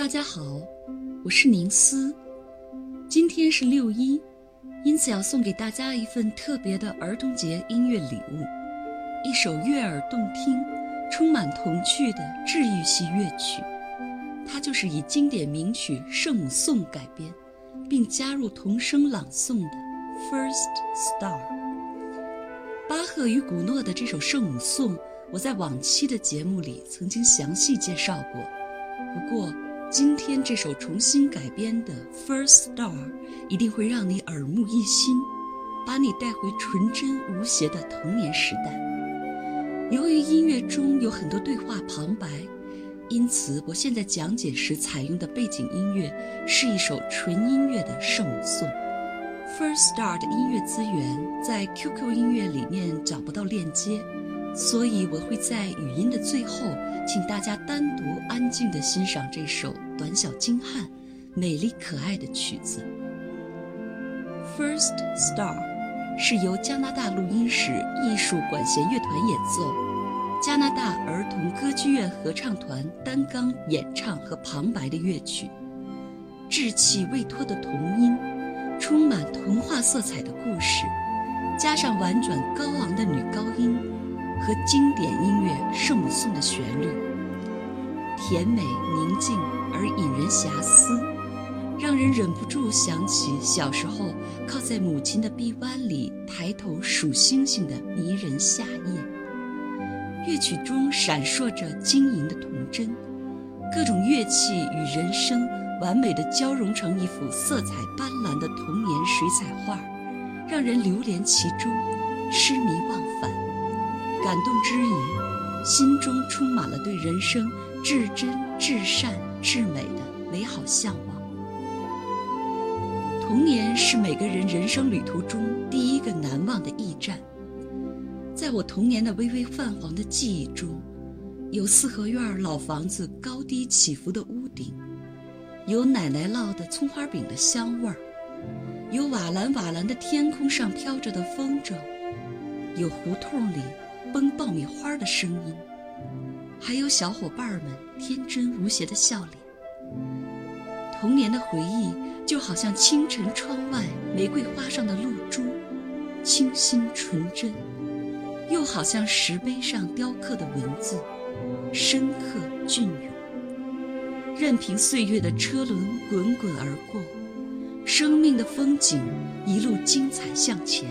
大家好，我是宁思。今天是六一，因此要送给大家一份特别的儿童节音乐礼物——一首悦耳动听、充满童趣的治愈系乐曲。它就是以经典名曲《圣母颂》改编，并加入童声朗诵的《First Star》。巴赫与古诺的这首《圣母颂》，我在往期的节目里曾经详细介绍过。不过，今天这首重新改编的《First Star》一定会让你耳目一新，把你带回纯真无邪的童年时代。由于音乐中有很多对话旁白，因此我现在讲解时采用的背景音乐是一首纯音乐的圣母颂。《First Star》的音乐资源在 QQ 音乐里面找不到链接。所以我会在语音的最后，请大家单独安静地欣赏这首短小精悍、美丽可爱的曲子。《First Star》是由加拿大录音室艺术管弦乐团演奏，加拿大儿童歌剧院合唱团担纲演唱和旁白的乐曲。稚气未脱的童音，充满童话色彩的故事，加上婉转高昂的女高音。和经典音乐《圣母颂》的旋律，甜美宁静而引人遐思，让人忍不住想起小时候靠在母亲的臂弯里抬头数星星的迷人夏夜。乐曲中闪烁着晶莹的童真，各种乐器与人声完美的交融成一幅色彩斑斓的童年水彩画，让人流连其中，痴迷忘返。感动之余，心中充满了对人生至真、至善、至美的美好向往。童年是每个人人生旅途中第一个难忘的驿站。在我童年的微微泛黄的记忆中，有四合院老房子高低起伏的屋顶，有奶奶烙的葱花饼的香味儿，有瓦蓝瓦蓝的天空上飘着的风筝，有胡同里。崩爆米花的声音，还有小伙伴们天真无邪的笑脸。童年的回忆就好像清晨窗外玫瑰花上的露珠，清新纯真；又好像石碑上雕刻的文字，深刻隽永。任凭岁月的车轮滚滚而过，生命的风景一路精彩向前。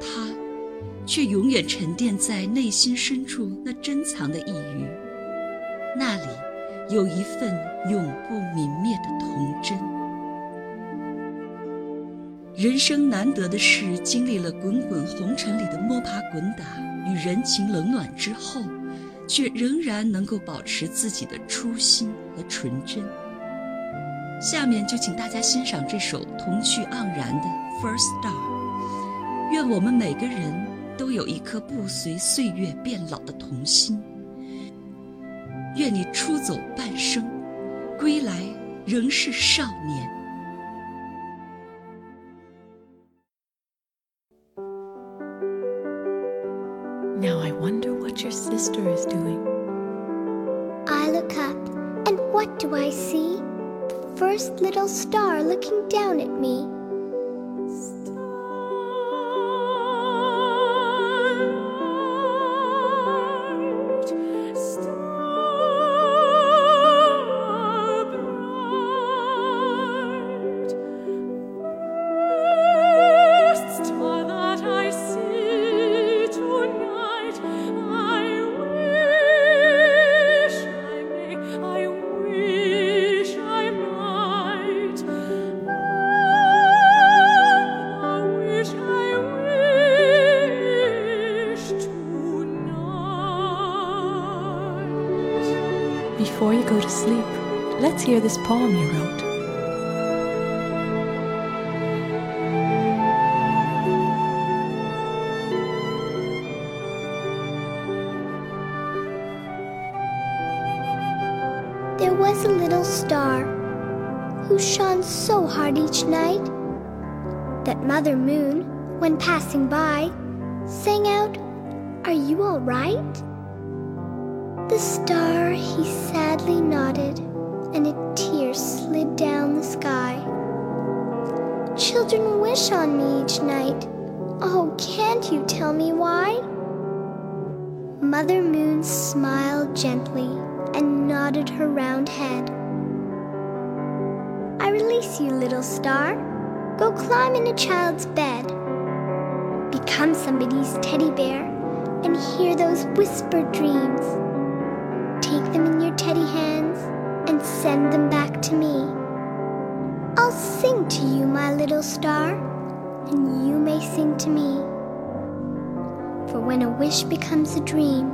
他却永远沉淀在内心深处那珍藏的一隅，那里有一份永不泯灭的童真。人生难得的是，经历了滚滚红尘里的摸爬滚打与人情冷暖之后，却仍然能够保持自己的初心和纯真。下面就请大家欣赏这首童趣盎然的《First Star》，愿我们每个人。都有一颗不随岁月变老的童心。愿你出走半生，归来仍是少年。Now I wonder what your sister is doing. I look up, and what do I see? The first little star looking down at me. Before you go to sleep, let's hear this poem you wrote. There was a little star who shone so hard each night that Mother Moon, when passing by, sang out, Are you all right? The star he sadly nodded, and a tear slid down the sky. Children wish on me each night. Oh, can't you tell me why? Mother Moon smiled gently and nodded her round head. I release you, little star. Go climb in a child's bed. Become somebody's teddy bear and hear those whispered dreams. Take them in your teddy hands and send them back to me. I'll sing to you, my little star, and you may sing to me. For when a wish becomes a dream,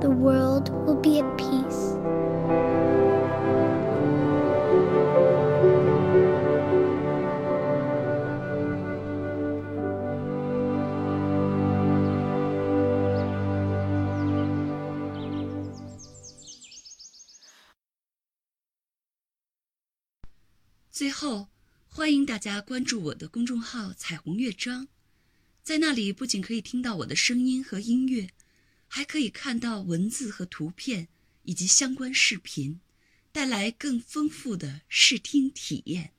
the world will be at peace. 最后，欢迎大家关注我的公众号“彩虹乐章”，在那里不仅可以听到我的声音和音乐，还可以看到文字和图片以及相关视频，带来更丰富的视听体验。